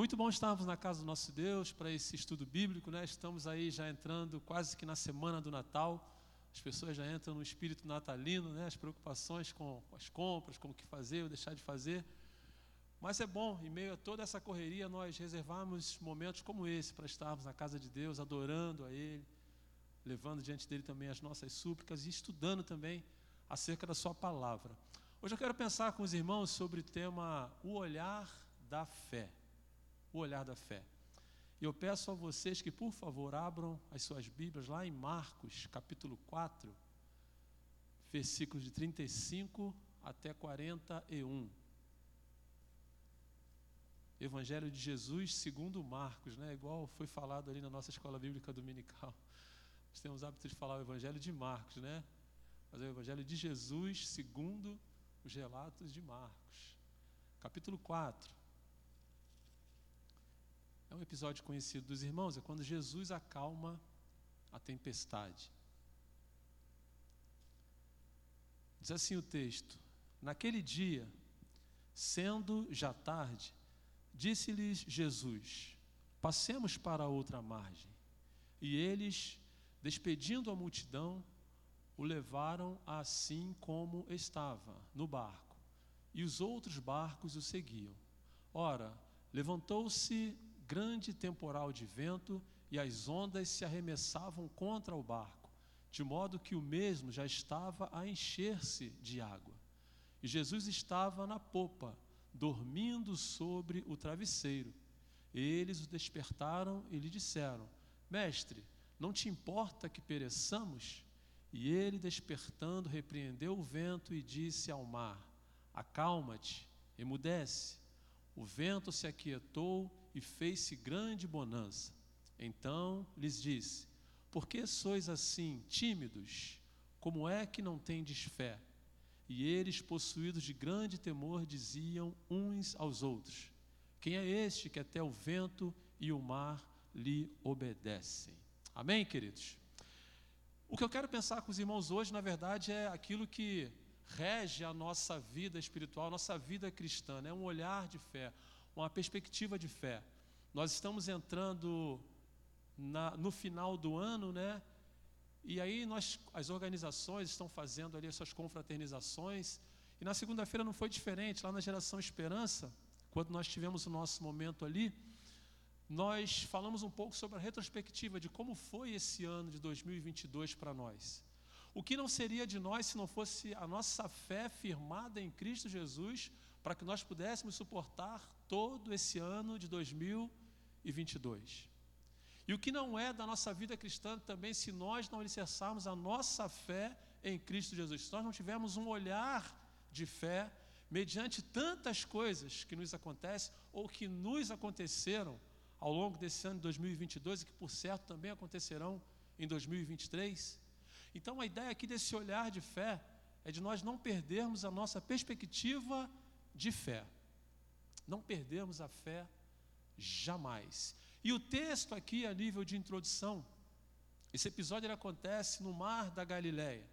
muito bom estarmos na casa do nosso Deus para esse estudo bíblico, né? Estamos aí já entrando quase que na semana do Natal. As pessoas já entram no espírito natalino, né? As preocupações com as compras, com o que fazer ou deixar de fazer. Mas é bom, em meio a toda essa correria, nós reservarmos momentos como esse para estarmos na casa de Deus, adorando a Ele, levando diante dele também as nossas súplicas e estudando também acerca da Sua palavra. Hoje eu quero pensar com os irmãos sobre o tema O Olhar da Fé. O Olhar da Fé. E eu peço a vocês que, por favor, abram as suas Bíblias lá em Marcos, capítulo 4, versículos de 35 até 41. Evangelho de Jesus segundo Marcos, né? Igual foi falado ali na nossa escola bíblica dominical. Nós temos hábito de falar o Evangelho de Marcos, né? Mas é o Evangelho de Jesus segundo os relatos de Marcos. Capítulo 4. É um episódio conhecido dos irmãos, é quando Jesus acalma a tempestade. Diz assim o texto: Naquele dia, sendo já tarde, Disse-lhes Jesus: Passemos para outra margem. E eles, despedindo a multidão, o levaram assim como estava, no barco. E os outros barcos o seguiam. Ora, levantou-se grande temporal de vento e as ondas se arremessavam contra o barco, de modo que o mesmo já estava a encher-se de água. E Jesus estava na popa dormindo sobre o travesseiro. Eles o despertaram e lhe disseram: Mestre, não te importa que pereçamos? E ele, despertando, repreendeu o vento e disse ao mar: Acalma-te, emudece. O vento se aquietou e fez-se grande bonança. Então lhes disse: Por que sois assim tímidos? Como é que não tendes fé? E eles, possuídos de grande temor, diziam uns aos outros: Quem é este que até o vento e o mar lhe obedecem? Amém, queridos? O que eu quero pensar com os irmãos hoje, na verdade, é aquilo que rege a nossa vida espiritual, a nossa vida cristã, é né? um olhar de fé, uma perspectiva de fé. Nós estamos entrando na, no final do ano, né? E aí nós, as organizações estão fazendo ali as suas confraternizações. E na segunda-feira não foi diferente. Lá na Geração Esperança, quando nós tivemos o nosso momento ali, nós falamos um pouco sobre a retrospectiva de como foi esse ano de 2022 para nós. O que não seria de nós se não fosse a nossa fé firmada em Cristo Jesus, para que nós pudéssemos suportar todo esse ano de 2022. E o que não é da nossa vida cristã também, se nós não alicerçarmos a nossa fé em Cristo Jesus, se nós não tivermos um olhar de fé, mediante tantas coisas que nos acontecem ou que nos aconteceram ao longo desse ano de 2022 e que, por certo, também acontecerão em 2023. Então, a ideia aqui desse olhar de fé é de nós não perdermos a nossa perspectiva de fé. Não perdermos a fé jamais. E o texto aqui, a nível de introdução, esse episódio ele acontece no Mar da Galileia.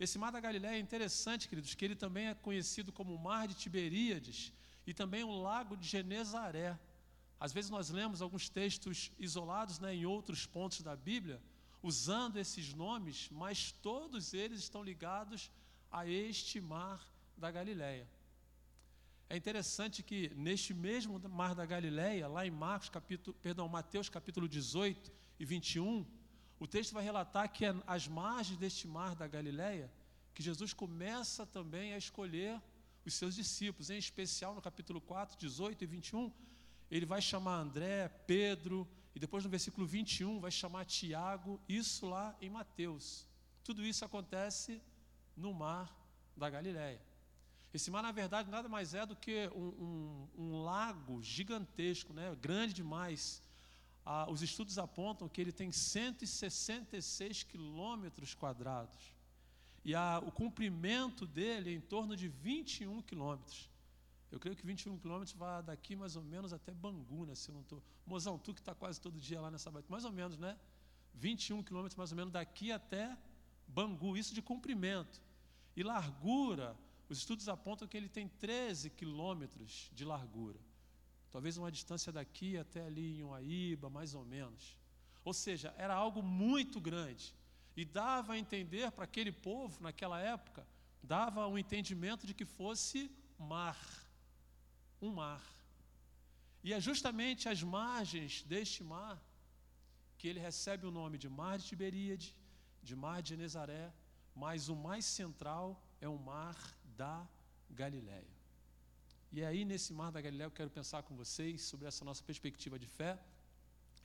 Esse Mar da Galileia é interessante, queridos, que ele também é conhecido como Mar de Tiberíades e também o Lago de Genezaré. Às vezes nós lemos alguns textos isolados né, em outros pontos da Bíblia, usando esses nomes, mas todos eles estão ligados a este Mar da Galileia. É interessante que neste mesmo mar da Galileia, lá em Marcos capítulo, perdão, Mateus capítulo 18 e 21, o texto vai relatar que é às margens deste mar da Galileia que Jesus começa também a escolher os seus discípulos, em especial no capítulo 4, 18 e 21, ele vai chamar André, Pedro, e depois no versículo 21 vai chamar Tiago, isso lá em Mateus. Tudo isso acontece no mar da Galileia. Esse mar, na verdade, nada mais é do que um, um, um lago gigantesco, né? grande demais. Ah, os estudos apontam que ele tem 166 quilômetros quadrados. E a, o comprimento dele é em torno de 21 quilômetros. Eu creio que 21 quilômetros vai daqui mais ou menos até Bangu, né? Se eu não tô... Mozão, tu que está quase todo dia lá nessa baita, mais ou menos, né? 21 quilômetros mais ou menos daqui até Bangu, isso de comprimento. E largura, os estudos apontam que ele tem 13 quilômetros de largura. talvez uma distância daqui até ali em Uaíba, mais ou menos. Ou seja, era algo muito grande. E dava a entender para aquele povo, naquela época, dava um entendimento de que fosse mar. Um mar. E é justamente às margens deste mar que ele recebe o nome de Mar de Tiberíade, de Mar de Genezaré, mas o mais central é o Mar da Galileia. E aí, nesse Mar da Galileia, eu quero pensar com vocês sobre essa nossa perspectiva de fé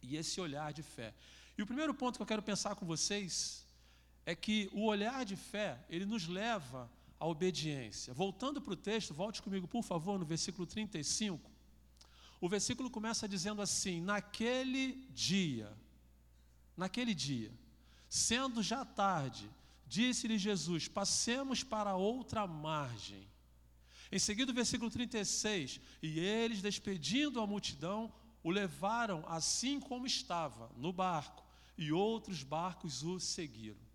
e esse olhar de fé. E o primeiro ponto que eu quero pensar com vocês é que o olhar de fé, ele nos leva à obediência. Voltando para o texto, volte comigo, por favor, no versículo 35. O versículo começa dizendo assim: Naquele dia, naquele dia, sendo já tarde, disse-lhe Jesus: Passemos para outra margem. Em seguida, o versículo 36: E eles, despedindo a multidão, o levaram assim como estava, no barco, e outros barcos o seguiram.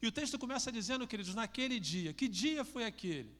E o texto começa dizendo, queridos, naquele dia. Que dia foi aquele?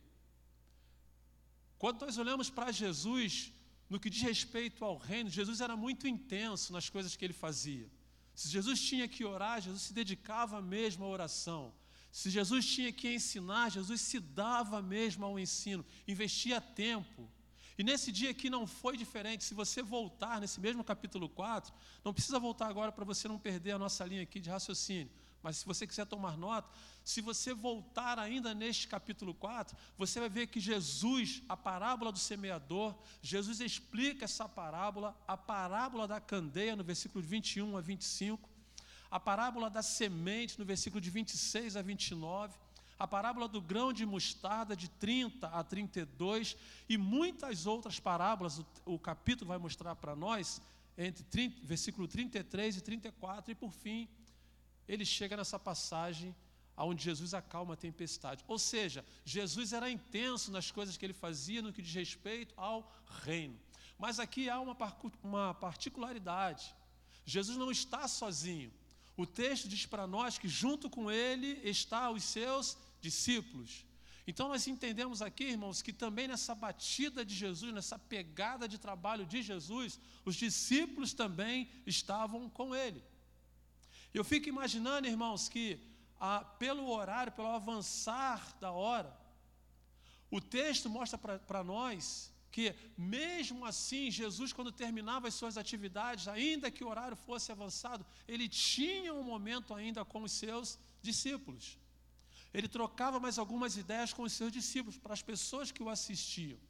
Quando nós olhamos para Jesus, no que diz respeito ao reino, Jesus era muito intenso nas coisas que ele fazia. Se Jesus tinha que orar, Jesus se dedicava mesmo à oração. Se Jesus tinha que ensinar, Jesus se dava mesmo ao ensino, investia tempo. E nesse dia aqui não foi diferente. Se você voltar nesse mesmo capítulo 4, não precisa voltar agora para você não perder a nossa linha aqui de raciocínio. Mas se você quiser tomar nota, se você voltar ainda neste capítulo 4, você vai ver que Jesus, a parábola do semeador, Jesus explica essa parábola, a parábola da candeia, no versículo 21 a 25, a parábola da semente, no versículo de 26 a 29, a parábola do grão de mostarda, de 30 a 32, e muitas outras parábolas, o, o capítulo vai mostrar para nós, entre 30, versículo 33 e 34, e por fim, ele chega nessa passagem onde Jesus acalma a tempestade. Ou seja, Jesus era intenso nas coisas que ele fazia no que diz respeito ao reino. Mas aqui há uma, particularidade. Jesus não está sozinho. O texto diz para nós que junto com ele está os seus discípulos. Então nós entendemos aqui, irmãos, que também nessa batida de Jesus, nessa pegada de trabalho de Jesus, os discípulos também estavam com ele. Eu fico imaginando, irmãos, que ah, pelo horário, pelo avançar da hora, o texto mostra para nós que, mesmo assim, Jesus, quando terminava as suas atividades, ainda que o horário fosse avançado, ele tinha um momento ainda com os seus discípulos. Ele trocava mais algumas ideias com os seus discípulos, para as pessoas que o assistiam.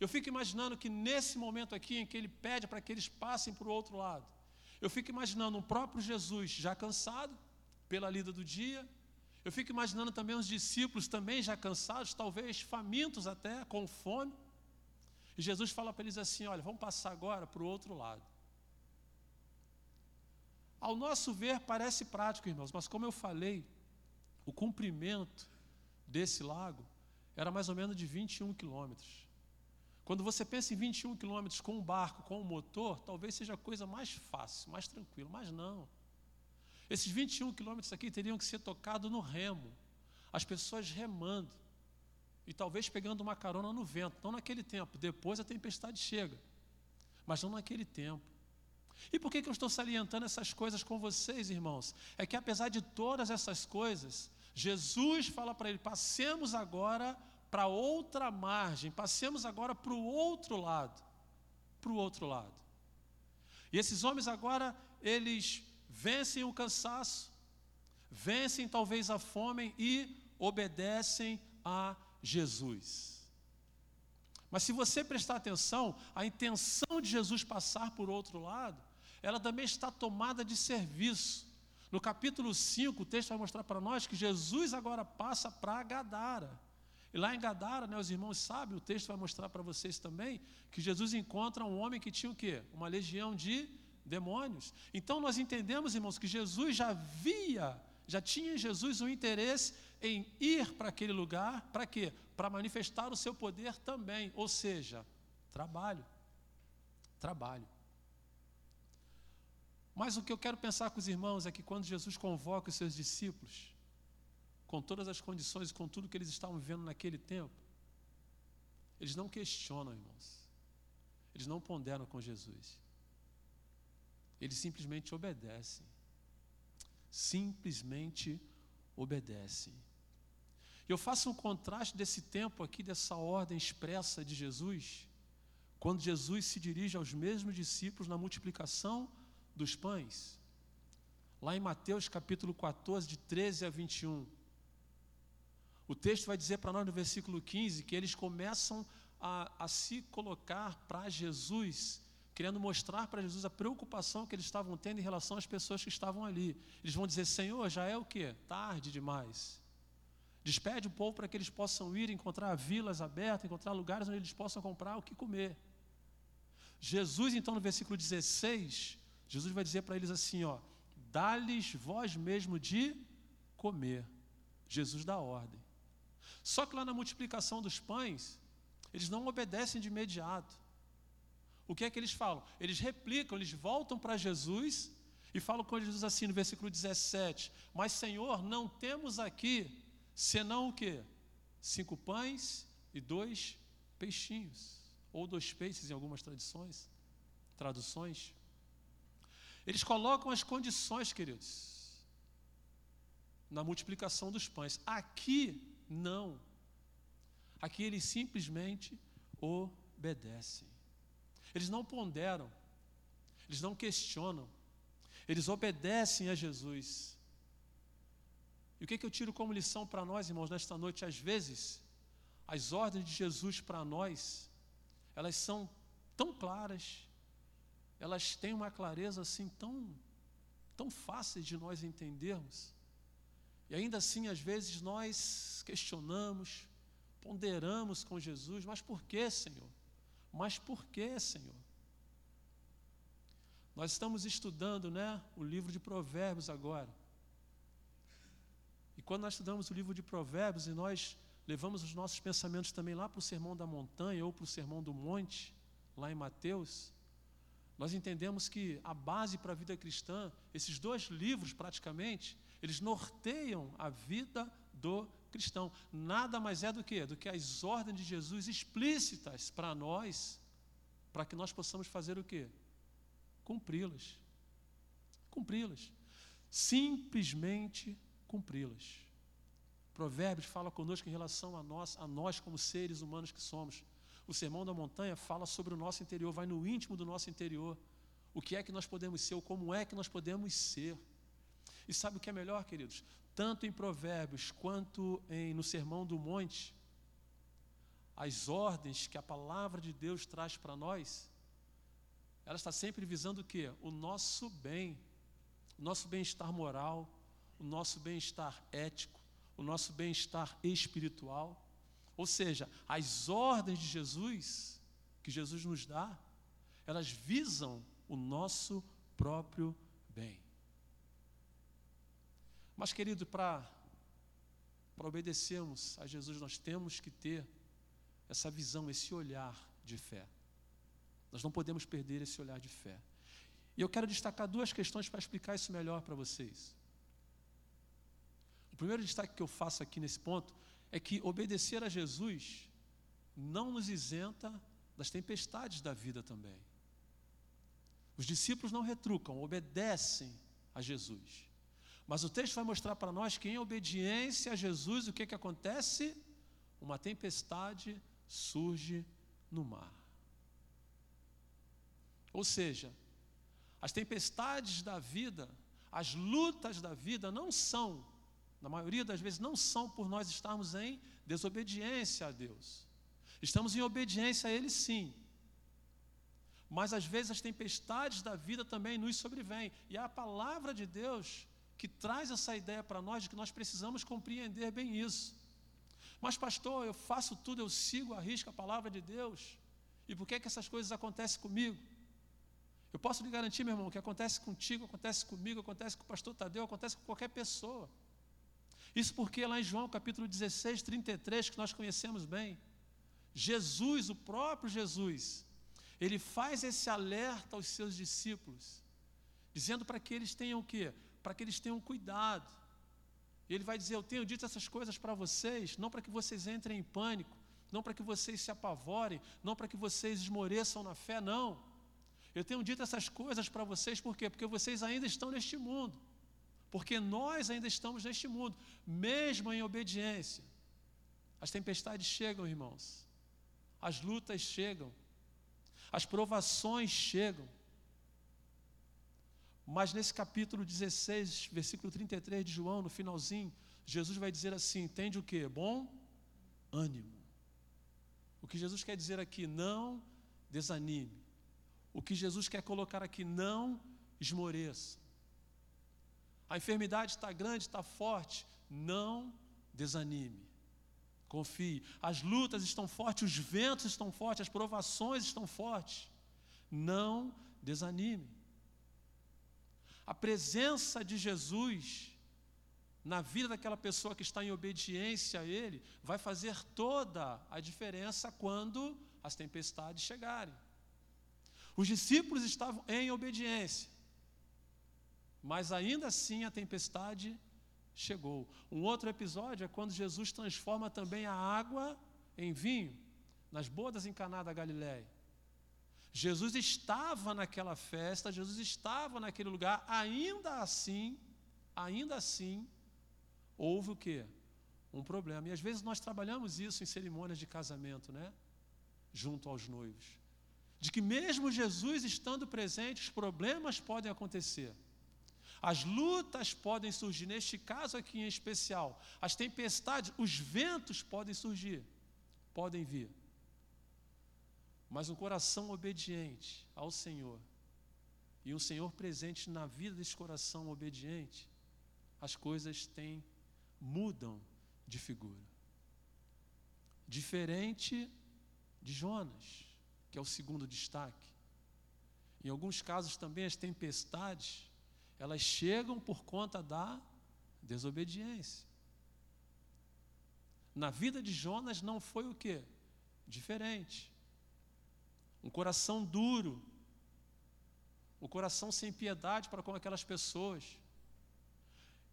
Eu fico imaginando que nesse momento aqui, em que ele pede para que eles passem para o outro lado, eu fico imaginando o próprio Jesus já cansado pela lida do dia. Eu fico imaginando também os discípulos também já cansados, talvez famintos até, com fome. E Jesus fala para eles assim: olha, vamos passar agora para o outro lado. Ao nosso ver, parece prático, irmãos, mas como eu falei, o comprimento desse lago era mais ou menos de 21 quilômetros. Quando você pensa em 21 quilômetros com um barco, com um motor, talvez seja a coisa mais fácil, mais tranquila, mas não. Esses 21 quilômetros aqui teriam que ser tocados no remo, as pessoas remando e talvez pegando uma carona no vento, não naquele tempo, depois a tempestade chega, mas não naquele tempo. E por que, que eu estou salientando essas coisas com vocês, irmãos? É que apesar de todas essas coisas, Jesus fala para ele: passemos agora para outra margem, passemos agora para o outro lado. Para o outro lado. E esses homens agora, eles vencem o cansaço, vencem talvez a fome e obedecem a Jesus. Mas se você prestar atenção, a intenção de Jesus passar por outro lado, ela também está tomada de serviço. No capítulo 5, o texto vai mostrar para nós que Jesus agora passa para Gadara. E lá em Gadara, né, os irmãos sabem, o texto vai mostrar para vocês também, que Jesus encontra um homem que tinha o quê? Uma legião de demônios. Então nós entendemos, irmãos, que Jesus já via, já tinha em Jesus um interesse em ir para aquele lugar, para quê? Para manifestar o seu poder também, ou seja, trabalho. Trabalho. Mas o que eu quero pensar com os irmãos é que quando Jesus convoca os seus discípulos, com todas as condições, com tudo que eles estavam vivendo naquele tempo, eles não questionam, irmãos. eles não ponderam com Jesus. Eles simplesmente obedecem. Simplesmente obedecem. Eu faço um contraste desse tempo aqui, dessa ordem expressa de Jesus, quando Jesus se dirige aos mesmos discípulos na multiplicação dos pães. Lá em Mateus capítulo 14, de 13 a 21. O texto vai dizer para nós no versículo 15 que eles começam a, a se colocar para Jesus, querendo mostrar para Jesus a preocupação que eles estavam tendo em relação às pessoas que estavam ali. Eles vão dizer: Senhor, já é o que? Tarde demais. Despede o povo para que eles possam ir encontrar vilas abertas, encontrar lugares onde eles possam comprar o que comer. Jesus, então, no versículo 16, Jesus vai dizer para eles assim: ó, dá-lhes vós mesmo de comer. Jesus dá ordem. Só que lá na multiplicação dos pães, eles não obedecem de imediato. O que é que eles falam? Eles replicam, eles voltam para Jesus e falam com Jesus assim no versículo 17: Mas Senhor, não temos aqui senão o quê? Cinco pães e dois peixinhos, ou dois peixes em algumas tradições, traduções. Eles colocam as condições, queridos, na multiplicação dos pães. Aqui não. Aqui eles simplesmente obedecem. Eles não ponderam, eles não questionam, eles obedecem a Jesus. E o que, que eu tiro como lição para nós, irmãos, nesta noite? Às vezes, as ordens de Jesus para nós, elas são tão claras, elas têm uma clareza assim tão, tão fácil de nós entendermos. E ainda assim, às vezes, nós questionamos, ponderamos com Jesus, mas por que, Senhor? Mas por que, Senhor? Nós estamos estudando, né, o livro de Provérbios agora. E quando nós estudamos o livro de Provérbios e nós levamos os nossos pensamentos também lá para o Sermão da Montanha ou para o Sermão do Monte, lá em Mateus, nós entendemos que a base para a vida cristã, esses dois livros praticamente, eles norteiam a vida do cristão. Nada mais é do que do que as ordens de Jesus explícitas para nós, para que nós possamos fazer o quê? Cumpri-las. Cumpri-las. Simplesmente cumpri-las. Provérbios fala conosco em relação a nós, a nós como seres humanos que somos. O Sermão da Montanha fala sobre o nosso interior, vai no íntimo do nosso interior. O que é que nós podemos ser, como é que nós podemos ser. E sabe o que é melhor, queridos? Tanto em Provérbios quanto em, no Sermão do Monte, as ordens que a palavra de Deus traz para nós, ela está sempre visando o quê? O nosso bem, o nosso bem-estar moral, o nosso bem-estar ético, o nosso bem-estar espiritual. Ou seja, as ordens de Jesus, que Jesus nos dá, elas visam o nosso próprio bem. Mas, querido, para obedecermos a Jesus, nós temos que ter essa visão, esse olhar de fé. Nós não podemos perder esse olhar de fé. E eu quero destacar duas questões para explicar isso melhor para vocês. O primeiro destaque que eu faço aqui nesse ponto é que obedecer a Jesus não nos isenta das tempestades da vida também. Os discípulos não retrucam, obedecem a Jesus. Mas o texto vai mostrar para nós que em obediência a Jesus, o que, que acontece? Uma tempestade surge no mar. Ou seja, as tempestades da vida, as lutas da vida não são, na maioria das vezes, não são por nós estarmos em desobediência a Deus. Estamos em obediência a Ele sim. Mas às vezes as tempestades da vida também nos sobrevêm. E a palavra de Deus que traz essa ideia para nós de que nós precisamos compreender bem isso. Mas, pastor, eu faço tudo, eu sigo a risca a palavra de Deus. E por que, que essas coisas acontecem comigo? Eu posso lhe garantir, meu irmão, que acontece contigo, acontece comigo, acontece com o pastor Tadeu, acontece com qualquer pessoa. Isso porque lá em João capítulo 16, 33, que nós conhecemos bem, Jesus, o próprio Jesus, ele faz esse alerta aos seus discípulos, dizendo para que eles tenham o quê? para que eles tenham cuidado. Ele vai dizer: Eu tenho dito essas coisas para vocês, não para que vocês entrem em pânico, não para que vocês se apavorem, não para que vocês esmoreçam na fé, não. Eu tenho dito essas coisas para vocês, por quê? Porque vocês ainda estão neste mundo. Porque nós ainda estamos neste mundo, mesmo em obediência. As tempestades chegam, irmãos. As lutas chegam. As provações chegam. Mas nesse capítulo 16, versículo 33 de João, no finalzinho, Jesus vai dizer assim: entende o que? Bom ânimo. O que Jesus quer dizer aqui, não desanime. O que Jesus quer colocar aqui, não esmoreça. A enfermidade está grande, está forte, não desanime. Confie. As lutas estão fortes, os ventos estão fortes, as provações estão fortes. Não desanime. A presença de Jesus na vida daquela pessoa que está em obediência a Ele vai fazer toda a diferença quando as tempestades chegarem. Os discípulos estavam em obediência, mas ainda assim a tempestade chegou. Um outro episódio é quando Jesus transforma também a água em vinho, nas bodas em Caná da Galiléia. Jesus estava naquela festa, Jesus estava naquele lugar, ainda assim, ainda assim, houve o quê? Um problema. E às vezes nós trabalhamos isso em cerimônias de casamento, né? Junto aos noivos. De que mesmo Jesus estando presente, os problemas podem acontecer. As lutas podem surgir, neste caso aqui em especial, as tempestades, os ventos podem surgir, podem vir. Mas um coração obediente ao Senhor e um Senhor presente na vida desse coração obediente, as coisas têm mudam de figura. Diferente de Jonas, que é o segundo destaque. Em alguns casos também as tempestades, elas chegam por conta da desobediência. Na vida de Jonas não foi o que? Diferente um coração duro, um coração sem piedade para com aquelas pessoas.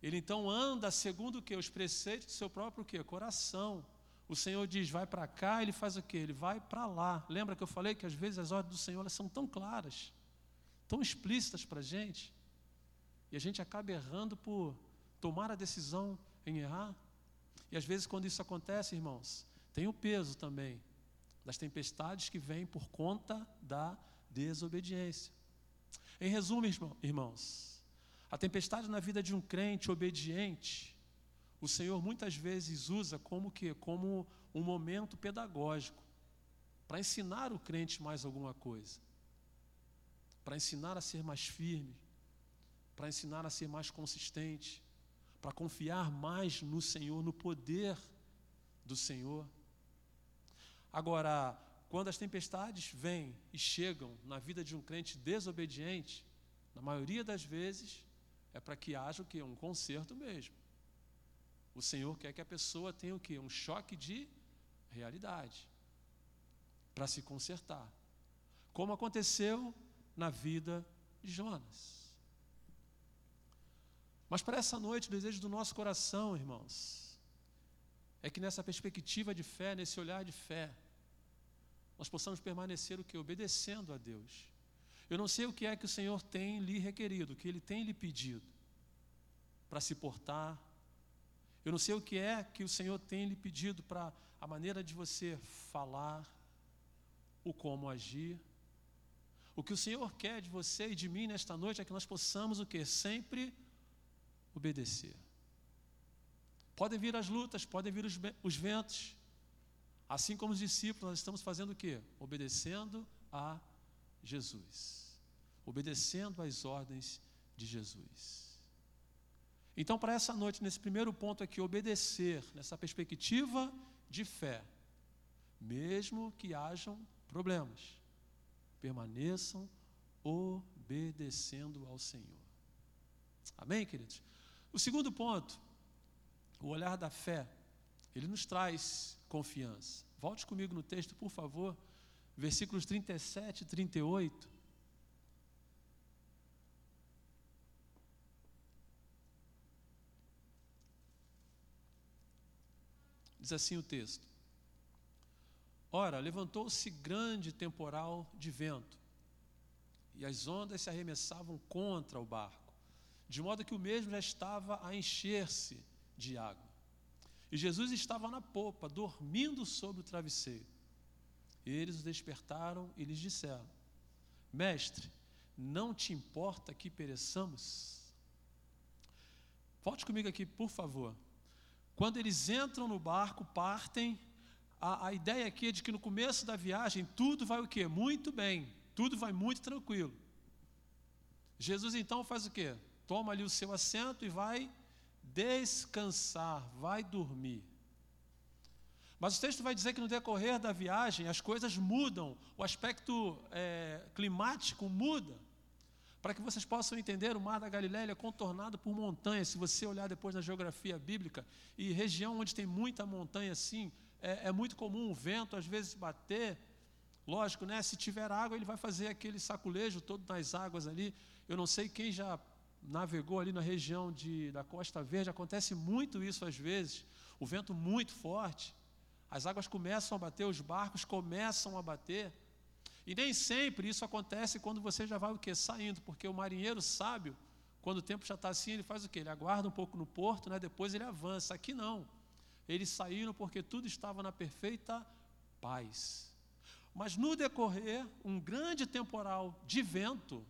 Ele então anda segundo o que? Os preceitos do seu próprio que? Coração. O Senhor diz, vai para cá, ele faz o que? Ele vai para lá. Lembra que eu falei que às vezes as ordens do Senhor elas são tão claras, tão explícitas para a gente, e a gente acaba errando por tomar a decisão em errar. E às vezes, quando isso acontece, irmãos, tem o peso também das tempestades que vêm por conta da desobediência. Em resumo, irmãos, a tempestade na vida de um crente obediente, o Senhor muitas vezes usa como que como um momento pedagógico para ensinar o crente mais alguma coisa, para ensinar a ser mais firme, para ensinar a ser mais consistente, para confiar mais no Senhor, no poder do Senhor. Agora, quando as tempestades vêm e chegam na vida de um crente desobediente, na maioria das vezes é para que haja o que um conserto mesmo. O Senhor quer que a pessoa tenha o que um choque de realidade para se consertar, como aconteceu na vida de Jonas. Mas para essa noite, o desejo do nosso coração, irmãos, é que nessa perspectiva de fé, nesse olhar de fé, nós possamos permanecer o que? Obedecendo a Deus. Eu não sei o que é que o Senhor tem lhe requerido, o que Ele tem lhe pedido para se portar. Eu não sei o que é que o Senhor tem lhe pedido para a maneira de você falar, o como agir. O que o Senhor quer de você e de mim nesta noite é que nós possamos o que? Sempre obedecer. Podem vir as lutas, podem vir os, os ventos, Assim como os discípulos, nós estamos fazendo o quê? Obedecendo a Jesus. Obedecendo às ordens de Jesus. Então, para essa noite, nesse primeiro ponto aqui, obedecer, nessa perspectiva de fé, mesmo que hajam problemas, permaneçam obedecendo ao Senhor. Amém, queridos? O segundo ponto, o olhar da fé, ele nos traz confiança. Volte comigo no texto, por favor, versículos 37 e 38. Diz assim o texto: Ora, levantou-se grande temporal de vento, e as ondas se arremessavam contra o barco, de modo que o mesmo já estava a encher-se de água. E Jesus estava na popa, dormindo sobre o travesseiro. Eles o despertaram e lhes disseram: Mestre, não te importa que pereçamos? Volte comigo aqui, por favor. Quando eles entram no barco, partem, a, a ideia aqui é de que no começo da viagem tudo vai o quê? Muito bem, tudo vai muito tranquilo. Jesus então faz o quê? Toma ali o seu assento e vai descansar, vai dormir. Mas o texto vai dizer que no decorrer da viagem as coisas mudam, o aspecto é, climático muda. Para que vocês possam entender, o Mar da Galileia é contornado por montanhas. Se você olhar depois na geografia bíblica, e região onde tem muita montanha assim, é, é muito comum o vento às vezes bater. Lógico, né? Se tiver água, ele vai fazer aquele saculejo todo nas águas ali. Eu não sei quem já navegou ali na região de, da Costa Verde, acontece muito isso às vezes. O vento muito forte, as águas começam a bater, os barcos começam a bater. E nem sempre isso acontece quando você já vai o quê? Saindo, porque o marinheiro sábio, quando o tempo já está assim, ele faz o quê? Ele aguarda um pouco no porto, né? depois ele avança. Aqui não. Eles saíram porque tudo estava na perfeita paz. Mas no decorrer, um grande temporal de vento,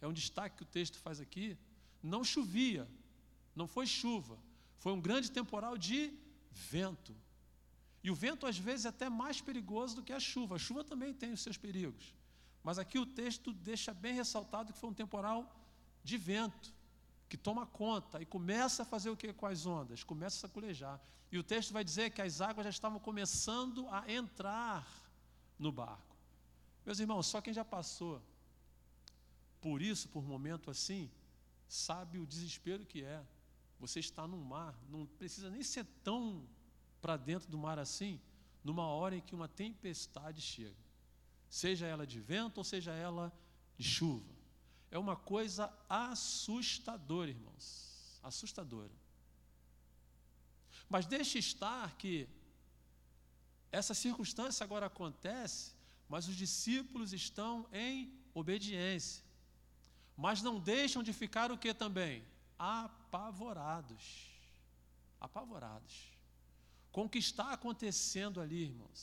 é um destaque que o texto faz aqui, não chovia, não foi chuva, foi um grande temporal de vento. E o vento, às vezes, é até mais perigoso do que a chuva. A chuva também tem os seus perigos. Mas aqui o texto deixa bem ressaltado que foi um temporal de vento, que toma conta e começa a fazer o que com as ondas? Começa a saculejar. E o texto vai dizer que as águas já estavam começando a entrar no barco. Meus irmãos, só quem já passou por isso, por um momento assim, sabe o desespero que é. Você está no mar, não precisa nem ser tão para dentro do mar assim, numa hora em que uma tempestade chega, seja ela de vento ou seja ela de chuva. É uma coisa assustadora, irmãos, assustadora. Mas deixe estar que essa circunstância agora acontece, mas os discípulos estão em obediência. Mas não deixam de ficar o que também? Apavorados. Apavorados com o que está acontecendo ali, irmãos.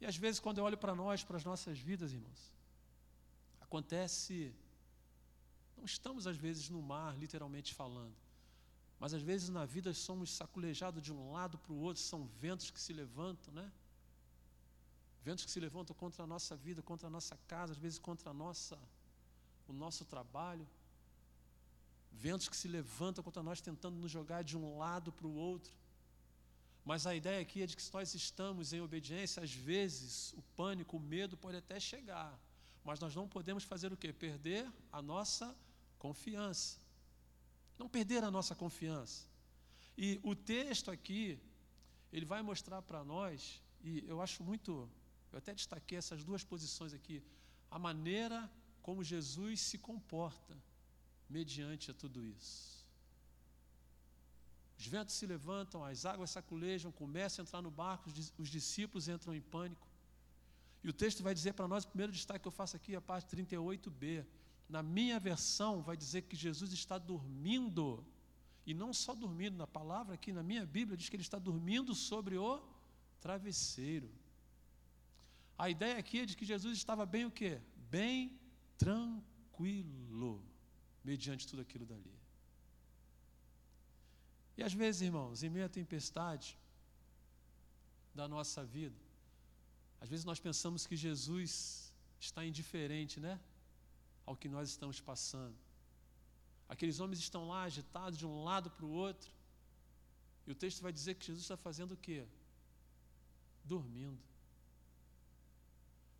E às vezes, quando eu olho para nós, para as nossas vidas, irmãos, acontece. Não estamos, às vezes, no mar, literalmente falando, mas às vezes na vida somos saculejados de um lado para o outro, são ventos que se levantam, né? Ventos que se levantam contra a nossa vida, contra a nossa casa, às vezes contra a nossa, o nosso trabalho. Ventos que se levantam contra nós, tentando nos jogar de um lado para o outro. Mas a ideia aqui é de que se nós estamos em obediência, às vezes o pânico, o medo pode até chegar, mas nós não podemos fazer o quê? Perder a nossa confiança. Não perder a nossa confiança. E o texto aqui, ele vai mostrar para nós, e eu acho muito, eu até destaquei essas duas posições aqui, a maneira como Jesus se comporta mediante a tudo isso. Os ventos se levantam, as águas saculejam, começam a entrar no barco, os discípulos entram em pânico. E o texto vai dizer para nós, o primeiro destaque que eu faço aqui, a parte 38b. Na minha versão, vai dizer que Jesus está dormindo. E não só dormindo, na palavra aqui, na minha Bíblia, diz que ele está dormindo sobre o travesseiro. A ideia aqui é de que Jesus estava bem o quê? Bem tranquilo, mediante tudo aquilo dali. E às vezes, irmãos, em meio à tempestade da nossa vida, às vezes nós pensamos que Jesus está indiferente, né? Ao que nós estamos passando. Aqueles homens estão lá agitados de um lado para o outro. E o texto vai dizer que Jesus está fazendo o quê? Dormindo.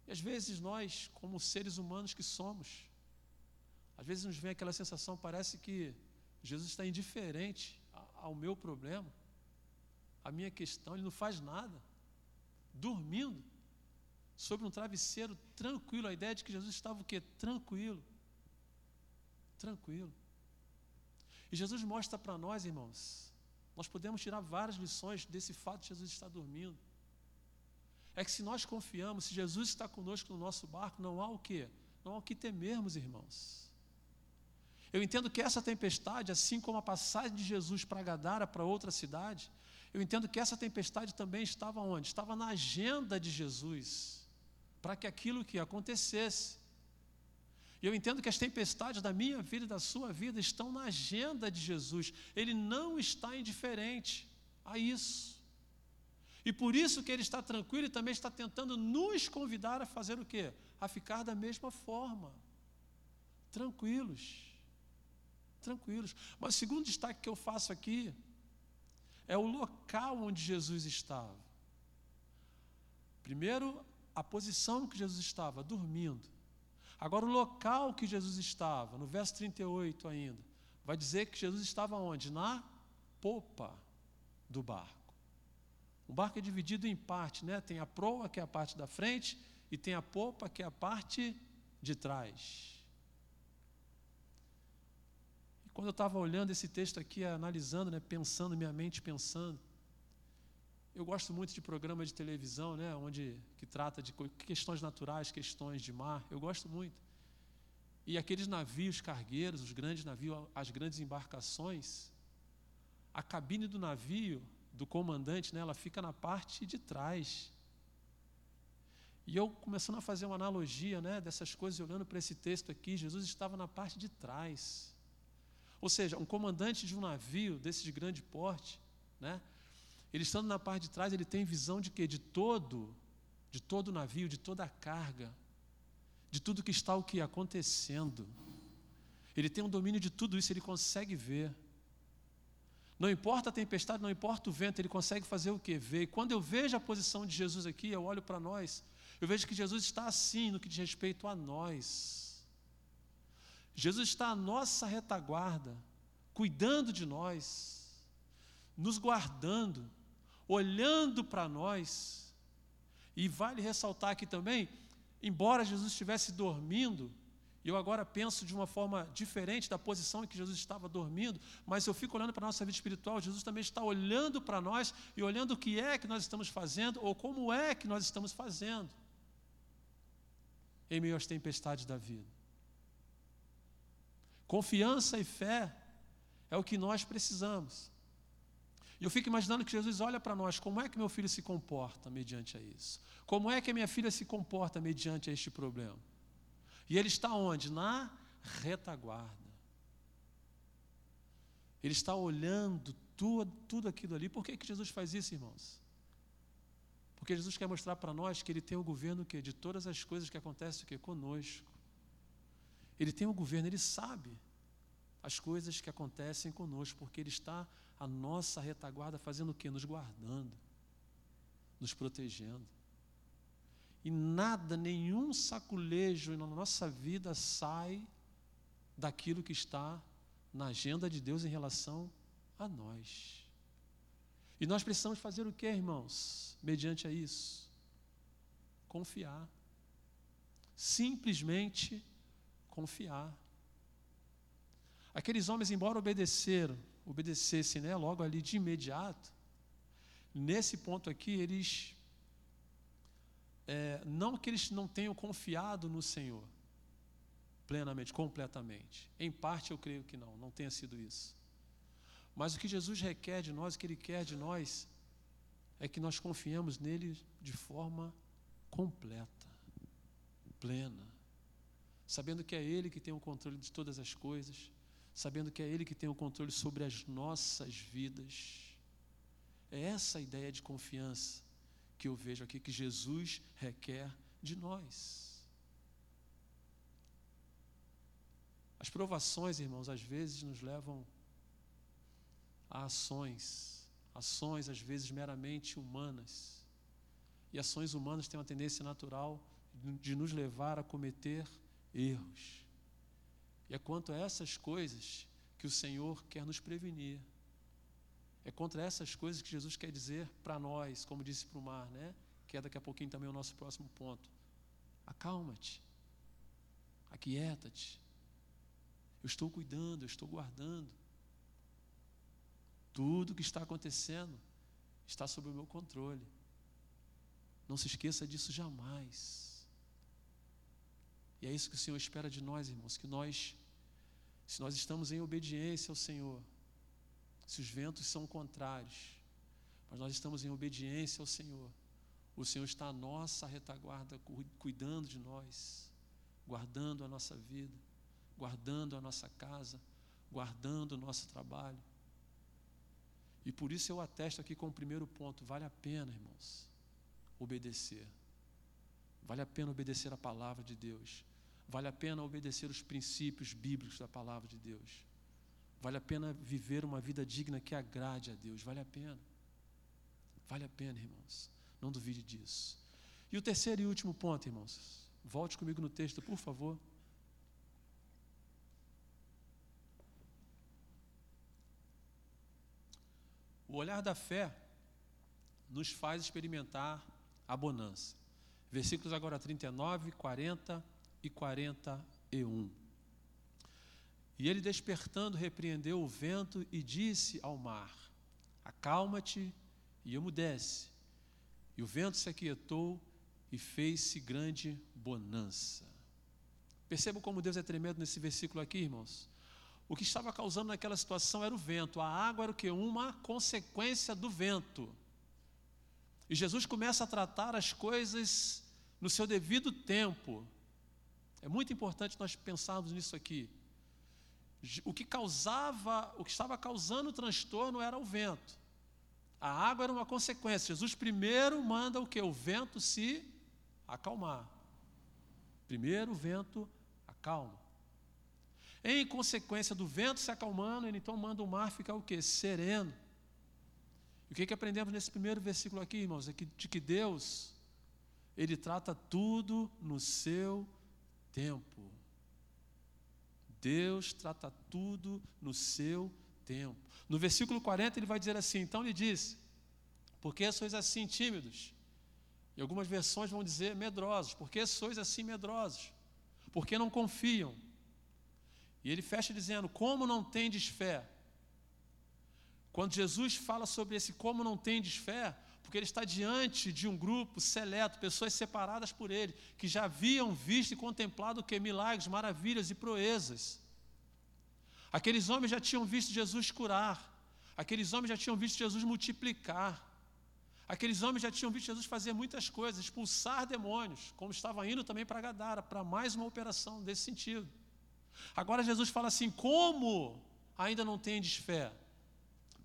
E às vezes nós, como seres humanos que somos, às vezes nos vem aquela sensação, parece que Jesus está indiferente ao meu problema, a minha questão, ele não faz nada, dormindo sobre um travesseiro tranquilo. A ideia de que Jesus estava o quê? Tranquilo. Tranquilo. E Jesus mostra para nós, irmãos, nós podemos tirar várias lições desse fato de Jesus estar dormindo. É que se nós confiamos, se Jesus está conosco no nosso barco, não há o quê? Não há o que temermos, irmãos. Eu entendo que essa tempestade, assim como a passagem de Jesus para Gadara, para outra cidade, eu entendo que essa tempestade também estava onde? Estava na agenda de Jesus, para que aquilo que acontecesse. E eu entendo que as tempestades da minha vida e da sua vida estão na agenda de Jesus. Ele não está indiferente a isso. E por isso que ele está tranquilo e também está tentando nos convidar a fazer o quê? A ficar da mesma forma. Tranquilos. Tranquilos. Mas o segundo destaque que eu faço aqui é o local onde Jesus estava. Primeiro, a posição que Jesus estava, dormindo. Agora, o local que Jesus estava, no verso 38 ainda, vai dizer que Jesus estava onde? Na popa do barco. O barco é dividido em parte, né? Tem a proa, que é a parte da frente, e tem a popa, que é a parte de trás. E quando eu estava olhando esse texto aqui, analisando, né, pensando, minha mente pensando, eu gosto muito de programa de televisão, né, onde que trata de questões naturais, questões de mar. Eu gosto muito. E aqueles navios cargueiros, os grandes navios, as grandes embarcações, a cabine do navio do comandante, né, ela fica na parte de trás. E eu começando a fazer uma analogia né, dessas coisas, olhando para esse texto aqui, Jesus estava na parte de trás. Ou seja, um comandante de um navio desses de grande porte, né, ele estando na parte de trás, ele tem visão de quê? De todo, de todo o navio, de toda a carga, de tudo que está o que acontecendo. Ele tem um domínio de tudo isso, ele consegue ver. Não importa a tempestade, não importa o vento, ele consegue fazer o que? Ver. E quando eu vejo a posição de Jesus aqui, eu olho para nós, eu vejo que Jesus está assim no que diz respeito a nós. Jesus está à nossa retaguarda, cuidando de nós, nos guardando, olhando para nós. E vale ressaltar aqui também, embora Jesus estivesse dormindo, e eu agora penso de uma forma diferente da posição em que Jesus estava dormindo, mas eu fico olhando para a nossa vida espiritual, Jesus também está olhando para nós e olhando o que é que nós estamos fazendo ou como é que nós estamos fazendo em meio às tempestades da vida. Confiança e fé é o que nós precisamos. E eu fico imaginando que Jesus olha para nós, como é que meu filho se comporta mediante a isso? Como é que a minha filha se comporta mediante a este problema? E ele está onde? Na retaguarda. Ele está olhando tudo, tudo aquilo ali. Por que, que Jesus faz isso, irmãos? Porque Jesus quer mostrar para nós que Ele tem o governo que de todas as coisas que acontecem que conosco. Ele tem o governo, Ele sabe as coisas que acontecem conosco, porque Ele está à nossa retaguarda fazendo o quê? Nos guardando, nos protegendo. E nada, nenhum saculejo na nossa vida sai daquilo que está na agenda de Deus em relação a nós. E nós precisamos fazer o que, irmãos? Mediante a isso? Confiar. Simplesmente confiar. Aqueles homens, embora obedeceram, obedecessem né, logo ali de imediato, nesse ponto aqui, eles é, não que eles não tenham confiado no Senhor plenamente, completamente. Em parte eu creio que não, não tenha sido isso. Mas o que Jesus requer de nós, o que Ele quer de nós, é que nós confiemos nele de forma completa, plena, sabendo que é Ele que tem o controle de todas as coisas, sabendo que é Ele que tem o controle sobre as nossas vidas. É essa a ideia de confiança que eu vejo aqui que Jesus requer de nós. As provações, irmãos, às vezes nos levam a ações, ações às vezes meramente humanas. E ações humanas têm uma tendência natural de nos levar a cometer erros. E é quanto a essas coisas que o Senhor quer nos prevenir. É contra essas coisas que Jesus quer dizer para nós, como disse para o mar, né? que é daqui a pouquinho também o nosso próximo ponto. Acalma-te, aquieta-te. Eu estou cuidando, eu estou guardando. Tudo que está acontecendo está sob o meu controle. Não se esqueça disso jamais. E é isso que o Senhor espera de nós, irmãos, que nós, se nós estamos em obediência ao Senhor, se os ventos são contrários, mas nós estamos em obediência ao Senhor, o Senhor está à nossa retaguarda, cuidando de nós, guardando a nossa vida, guardando a nossa casa, guardando o nosso trabalho. E por isso eu atesto aqui com o primeiro ponto: vale a pena, irmãos, obedecer. Vale a pena obedecer a palavra de Deus. Vale a pena obedecer os princípios bíblicos da palavra de Deus. Vale a pena viver uma vida digna que agrade a Deus. Vale a pena. Vale a pena, irmãos. Não duvide disso. E o terceiro e último ponto, irmãos. Volte comigo no texto, por favor. O olhar da fé nos faz experimentar a bonança. Versículos agora 39, 40 e 41. E ele, despertando, repreendeu o vento e disse ao mar: Acalma-te e emudece. E o vento se aquietou e fez-se grande bonança. Percebam como Deus é tremendo nesse versículo aqui, irmãos. O que estava causando naquela situação era o vento. A água era o que? Uma consequência do vento. E Jesus começa a tratar as coisas no seu devido tempo. É muito importante nós pensarmos nisso aqui. O que causava, o que estava causando o transtorno era o vento. A água era uma consequência. Jesus primeiro manda o que? O vento se acalmar. Primeiro o vento acalma. Em consequência do vento se acalmando, ele então manda o mar ficar o quê? Sereno. E o que, que aprendemos nesse primeiro versículo aqui, irmãos? É que, de que Deus, Ele trata tudo no seu tempo. Deus trata tudo no seu tempo. No versículo 40 ele vai dizer assim: Então lhe disse, por que sois assim tímidos? E algumas versões vão dizer medrosos. Por que sois assim medrosos? Porque não confiam. E ele fecha dizendo: Como não tendes fé? Quando Jesus fala sobre esse como não tendes fé, porque ele está diante de um grupo seleto, pessoas separadas por ele, que já haviam visto e contemplado que? Milagres, maravilhas e proezas. Aqueles homens já tinham visto Jesus curar, aqueles homens já tinham visto Jesus multiplicar, aqueles homens já tinham visto Jesus fazer muitas coisas, expulsar demônios, como estava indo também para Gadara, para mais uma operação desse sentido. Agora Jesus fala assim: como ainda não tendes fé?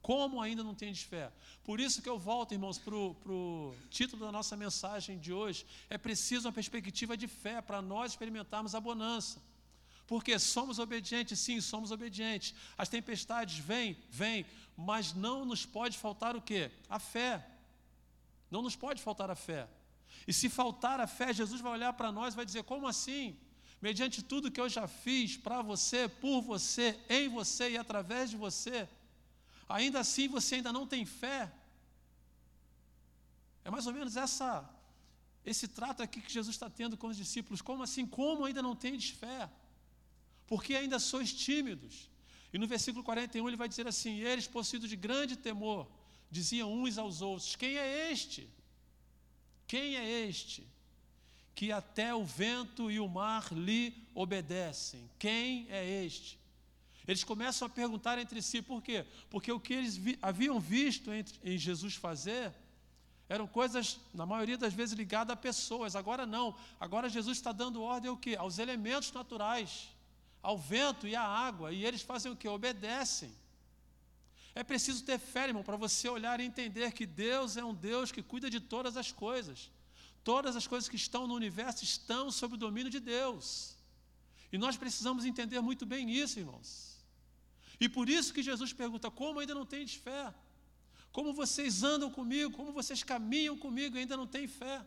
Como ainda não tendes fé? Por isso que eu volto, irmãos, para o título da nossa mensagem de hoje. É preciso uma perspectiva de fé para nós experimentarmos a bonança. Porque somos obedientes, sim, somos obedientes. As tempestades vêm, vêm, mas não nos pode faltar o quê? A fé. Não nos pode faltar a fé. E se faltar a fé, Jesus vai olhar para nós e vai dizer: como assim? mediante tudo que eu já fiz para você, por você, em você e através de você, ainda assim você ainda não tem fé. É mais ou menos essa esse trato aqui que Jesus está tendo com os discípulos. Como assim? Como ainda não tendes fé? Porque ainda sois tímidos. E no versículo 41 ele vai dizer assim: Eles, possuídos de grande temor, diziam uns aos outros: Quem é este? Quem é este? que até o vento e o mar lhe obedecem. Quem é este? Eles começam a perguntar entre si, por quê? Porque o que eles vi, haviam visto entre, em Jesus fazer eram coisas, na maioria das vezes, ligadas a pessoas. Agora não. Agora Jesus está dando ordem ao quê? Aos elementos naturais, ao vento e à água. E eles fazem o quê? Obedecem. É preciso ter fé, irmão, para você olhar e entender que Deus é um Deus que cuida de todas as coisas. Todas as coisas que estão no universo estão sob o domínio de Deus. E nós precisamos entender muito bem isso, irmãos. E por isso que Jesus pergunta: como ainda não tens fé? Como vocês andam comigo? Como vocês caminham comigo e ainda não têm fé?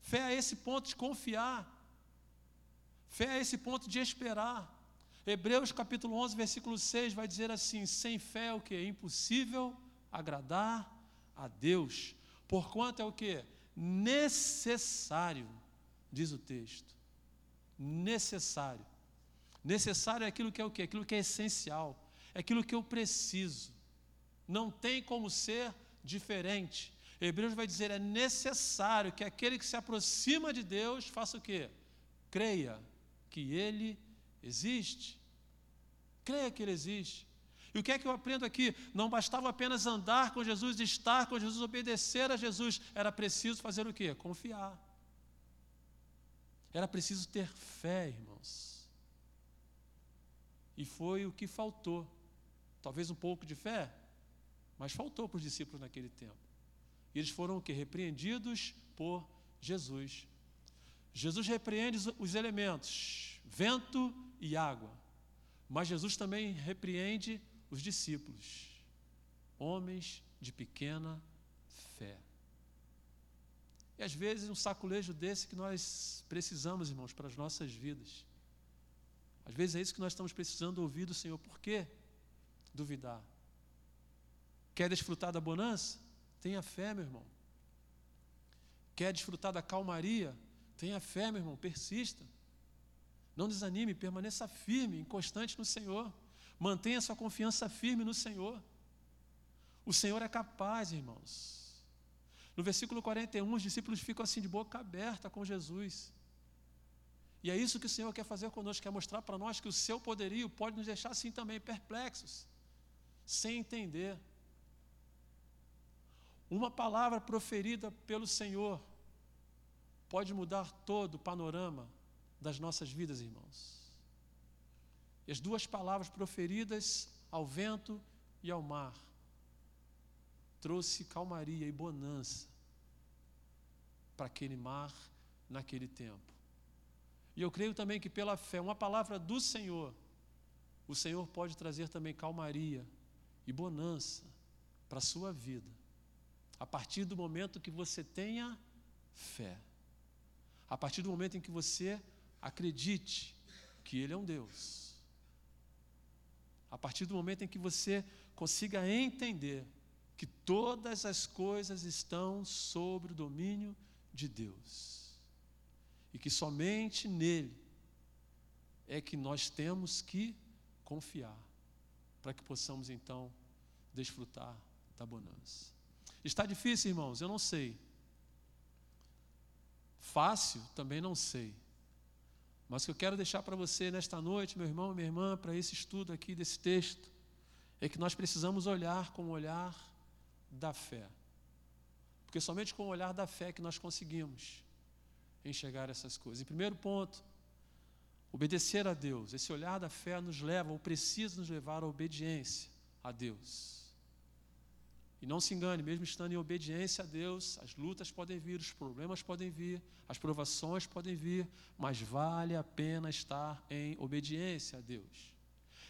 Fé a esse ponto de confiar. Fé a esse ponto de esperar. Hebreus capítulo 11, versículo 6 vai dizer assim: sem fé é o que? É impossível agradar a Deus. Porquanto é o que? necessário, diz o texto. Necessário. Necessário é aquilo que é o quê? Aquilo que é essencial. É aquilo que eu preciso. Não tem como ser diferente. Hebreus vai dizer: é necessário que aquele que se aproxima de Deus faça o quê? Creia que Ele existe. Creia que Ele existe. E o que é que eu aprendo aqui? Não bastava apenas andar com Jesus, estar com Jesus, obedecer a Jesus, era preciso fazer o quê? Confiar. Era preciso ter fé, irmãos. E foi o que faltou. Talvez um pouco de fé, mas faltou para os discípulos naquele tempo. E eles foram o que? Repreendidos por Jesus. Jesus repreende os elementos, vento e água. Mas Jesus também repreende os discípulos, homens de pequena fé. E às vezes um saculejo desse que nós precisamos, irmãos, para as nossas vidas. Às vezes é isso que nós estamos precisando ouvir do Senhor. Por quê? Duvidar. Quer desfrutar da bonança? Tenha fé, meu irmão. Quer desfrutar da calmaria? Tenha fé, meu irmão. Persista. Não desanime, permaneça firme, inconstante no Senhor. Mantenha sua confiança firme no Senhor. O Senhor é capaz, irmãos. No versículo 41, os discípulos ficam assim de boca aberta com Jesus. E é isso que o Senhor quer fazer conosco, quer mostrar para nós que o seu poderio pode nos deixar assim também perplexos, sem entender. Uma palavra proferida pelo Senhor pode mudar todo o panorama das nossas vidas, irmãos. E as duas palavras proferidas ao vento e ao mar trouxe calmaria e bonança para aquele mar naquele tempo. E eu creio também que pela fé, uma palavra do Senhor, o Senhor pode trazer também calmaria e bonança para a sua vida, a partir do momento que você tenha fé, a partir do momento em que você acredite que Ele é um Deus, a partir do momento em que você consiga entender que todas as coisas estão sob o domínio de Deus. E que somente nele é que nós temos que confiar, para que possamos então desfrutar da bonança. Está difícil, irmãos? Eu não sei. Fácil? Também não sei. Mas o que eu quero deixar para você nesta noite, meu irmão, minha irmã, para esse estudo aqui desse texto, é que nós precisamos olhar com o olhar da fé. Porque somente com o olhar da fé que nós conseguimos enxergar essas coisas. Em primeiro ponto, obedecer a Deus. Esse olhar da fé nos leva, ou precisa nos levar à obediência a Deus. E não se engane, mesmo estando em obediência a Deus, as lutas podem vir, os problemas podem vir, as provações podem vir, mas vale a pena estar em obediência a Deus.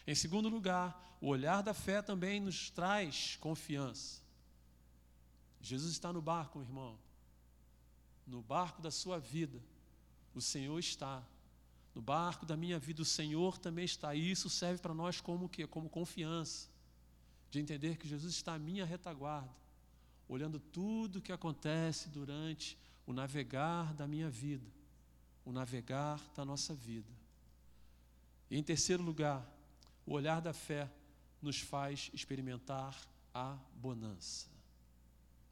Em segundo lugar, o olhar da fé também nos traz confiança. Jesus está no barco, irmão. No barco da sua vida, o Senhor está. No barco da minha vida, o Senhor também está. E isso serve para nós como que Como confiança. De entender que Jesus está à minha retaguarda, olhando tudo o que acontece durante o navegar da minha vida, o navegar da nossa vida. E em terceiro lugar, o olhar da fé nos faz experimentar a bonança.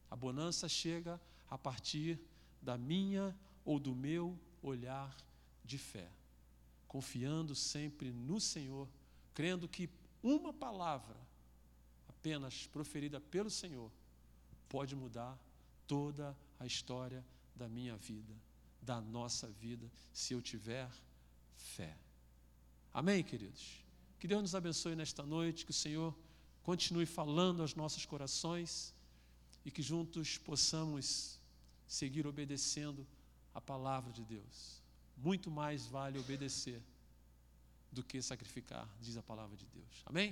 A bonança chega a partir da minha ou do meu olhar de fé, confiando sempre no Senhor, crendo que uma palavra apenas proferida pelo Senhor pode mudar toda a história da minha vida, da nossa vida, se eu tiver fé. Amém, queridos? Que Deus nos abençoe nesta noite, que o Senhor continue falando aos nossos corações e que juntos possamos seguir obedecendo a palavra de Deus. Muito mais vale obedecer do que sacrificar, diz a palavra de Deus. Amém?